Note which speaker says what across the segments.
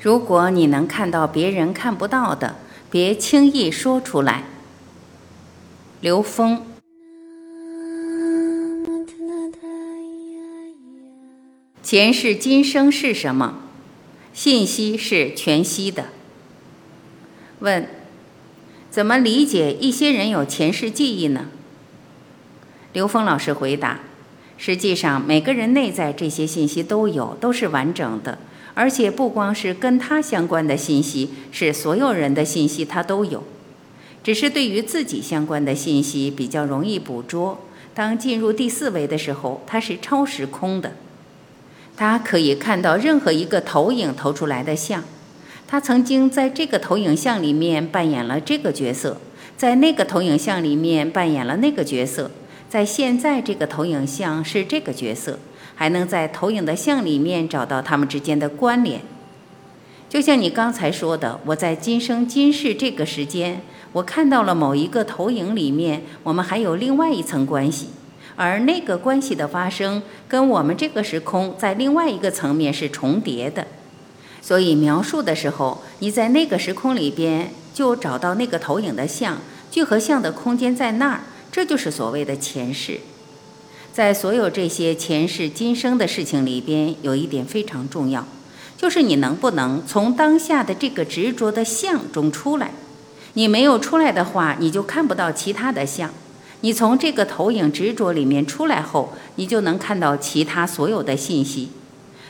Speaker 1: 如果你能看到别人看不到的，别轻易说出来。刘峰。前世今生是什么？信息是全息的。问：怎么理解一些人有前世记忆呢？刘峰老师回答：实际上，每个人内在这些信息都有，都是完整的，而且不光是跟他相关的信息，是所有人的信息他都有。只是对于自己相关的信息比较容易捕捉。当进入第四维的时候，它是超时空的。他可以看到任何一个投影投出来的像，他曾经在这个投影像里面扮演了这个角色，在那个投影像里面扮演了那个角色，在现在这个投影像是这个角色，还能在投影的像里面找到他们之间的关联。就像你刚才说的，我在今生今世这个时间，我看到了某一个投影里面，我们还有另外一层关系。而那个关系的发生，跟我们这个时空在另外一个层面是重叠的，所以描述的时候，你在那个时空里边就找到那个投影的像，聚合像的空间在那儿，这就是所谓的前世。在所有这些前世今生的事情里边，有一点非常重要，就是你能不能从当下的这个执着的相中出来。你没有出来的话，你就看不到其他的相。你从这个投影执着里面出来后，你就能看到其他所有的信息。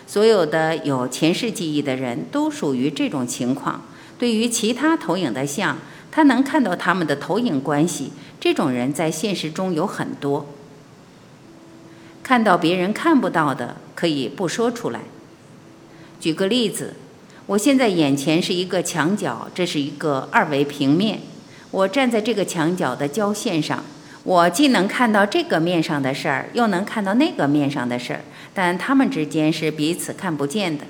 Speaker 1: 所有的有前世记忆的人都属于这种情况。对于其他投影的像，他能看到他们的投影关系。这种人在现实中有很多。看到别人看不到的，可以不说出来。举个例子，我现在眼前是一个墙角，这是一个二维平面。我站在这个墙角的交线上。我既能看到这个面上的事儿，又能看到那个面上的事儿，但他们之间是彼此看不见的。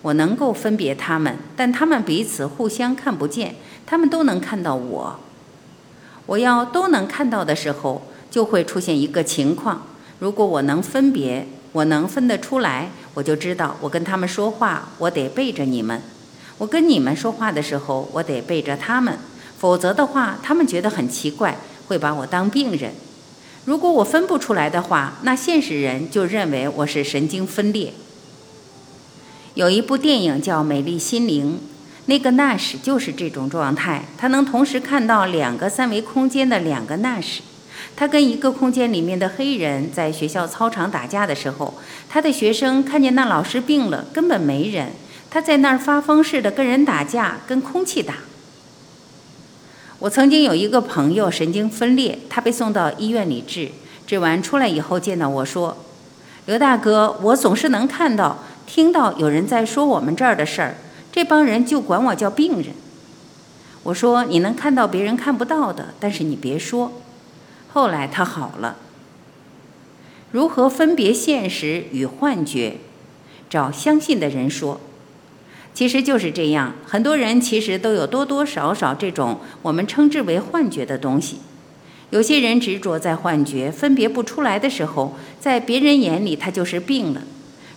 Speaker 1: 我能够分别他们，但他们彼此互相看不见。他们都能看到我。我要都能看到的时候，就会出现一个情况：如果我能分别，我能分得出来，我就知道我跟他们说话，我得背着你们；我跟你们说话的时候，我得背着他们。否则的话，他们觉得很奇怪。会把我当病人，如果我分不出来的话，那现实人就认为我是神经分裂。有一部电影叫《美丽心灵》，那个纳什就是这种状态，他能同时看到两个三维空间的两个纳什。他跟一个空间里面的黑人在学校操场打架的时候，他的学生看见那老师病了，根本没人，他在那儿发疯似的跟人打架，跟空气打。我曾经有一个朋友神经分裂，他被送到医院里治，治完出来以后见到我说：“刘大哥，我总是能看到、听到有人在说我们这儿的事儿，这帮人就管我叫病人。”我说：“你能看到别人看不到的，但是你别说。”后来他好了。如何分别现实与幻觉？找相信的人说。其实就是这样，很多人其实都有多多少少这种我们称之为幻觉的东西。有些人执着在幻觉，分别不出来的时候，在别人眼里他就是病了。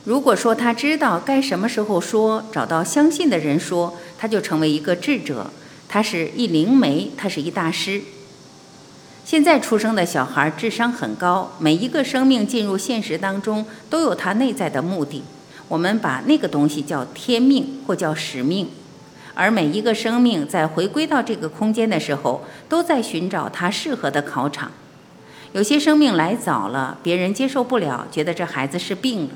Speaker 1: 如果说他知道该什么时候说，找到相信的人说，他就成为一个智者，他是一灵媒，他是一大师。现在出生的小孩智商很高，每一个生命进入现实当中都有他内在的目的。我们把那个东西叫天命或叫使命，而每一个生命在回归到这个空间的时候，都在寻找它适合的考场。有些生命来早了，别人接受不了，觉得这孩子是病了；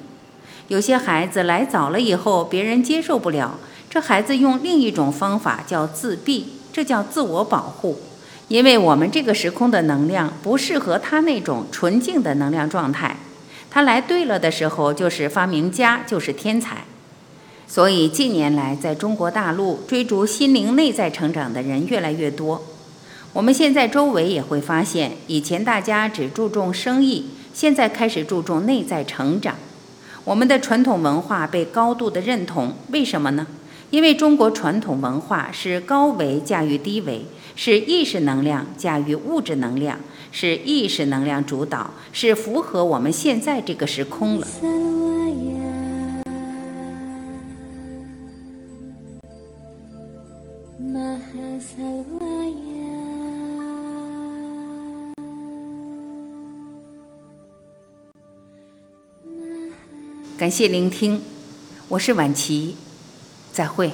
Speaker 1: 有些孩子来早了以后，别人接受不了，这孩子用另一种方法叫自闭，这叫自我保护，因为我们这个时空的能量不适合他那种纯净的能量状态。他来对了的时候，就是发明家，就是天才。所以近年来，在中国大陆追逐心灵内在成长的人越来越多。我们现在周围也会发现，以前大家只注重生意，现在开始注重内在成长。我们的传统文化被高度的认同，为什么呢？因为中国传统文化是高维驾驭低维，是意识能量驾驭物质能量。是意识能量主导，是符合我们现在这个时空了。感谢聆听，我是晚琪，再会。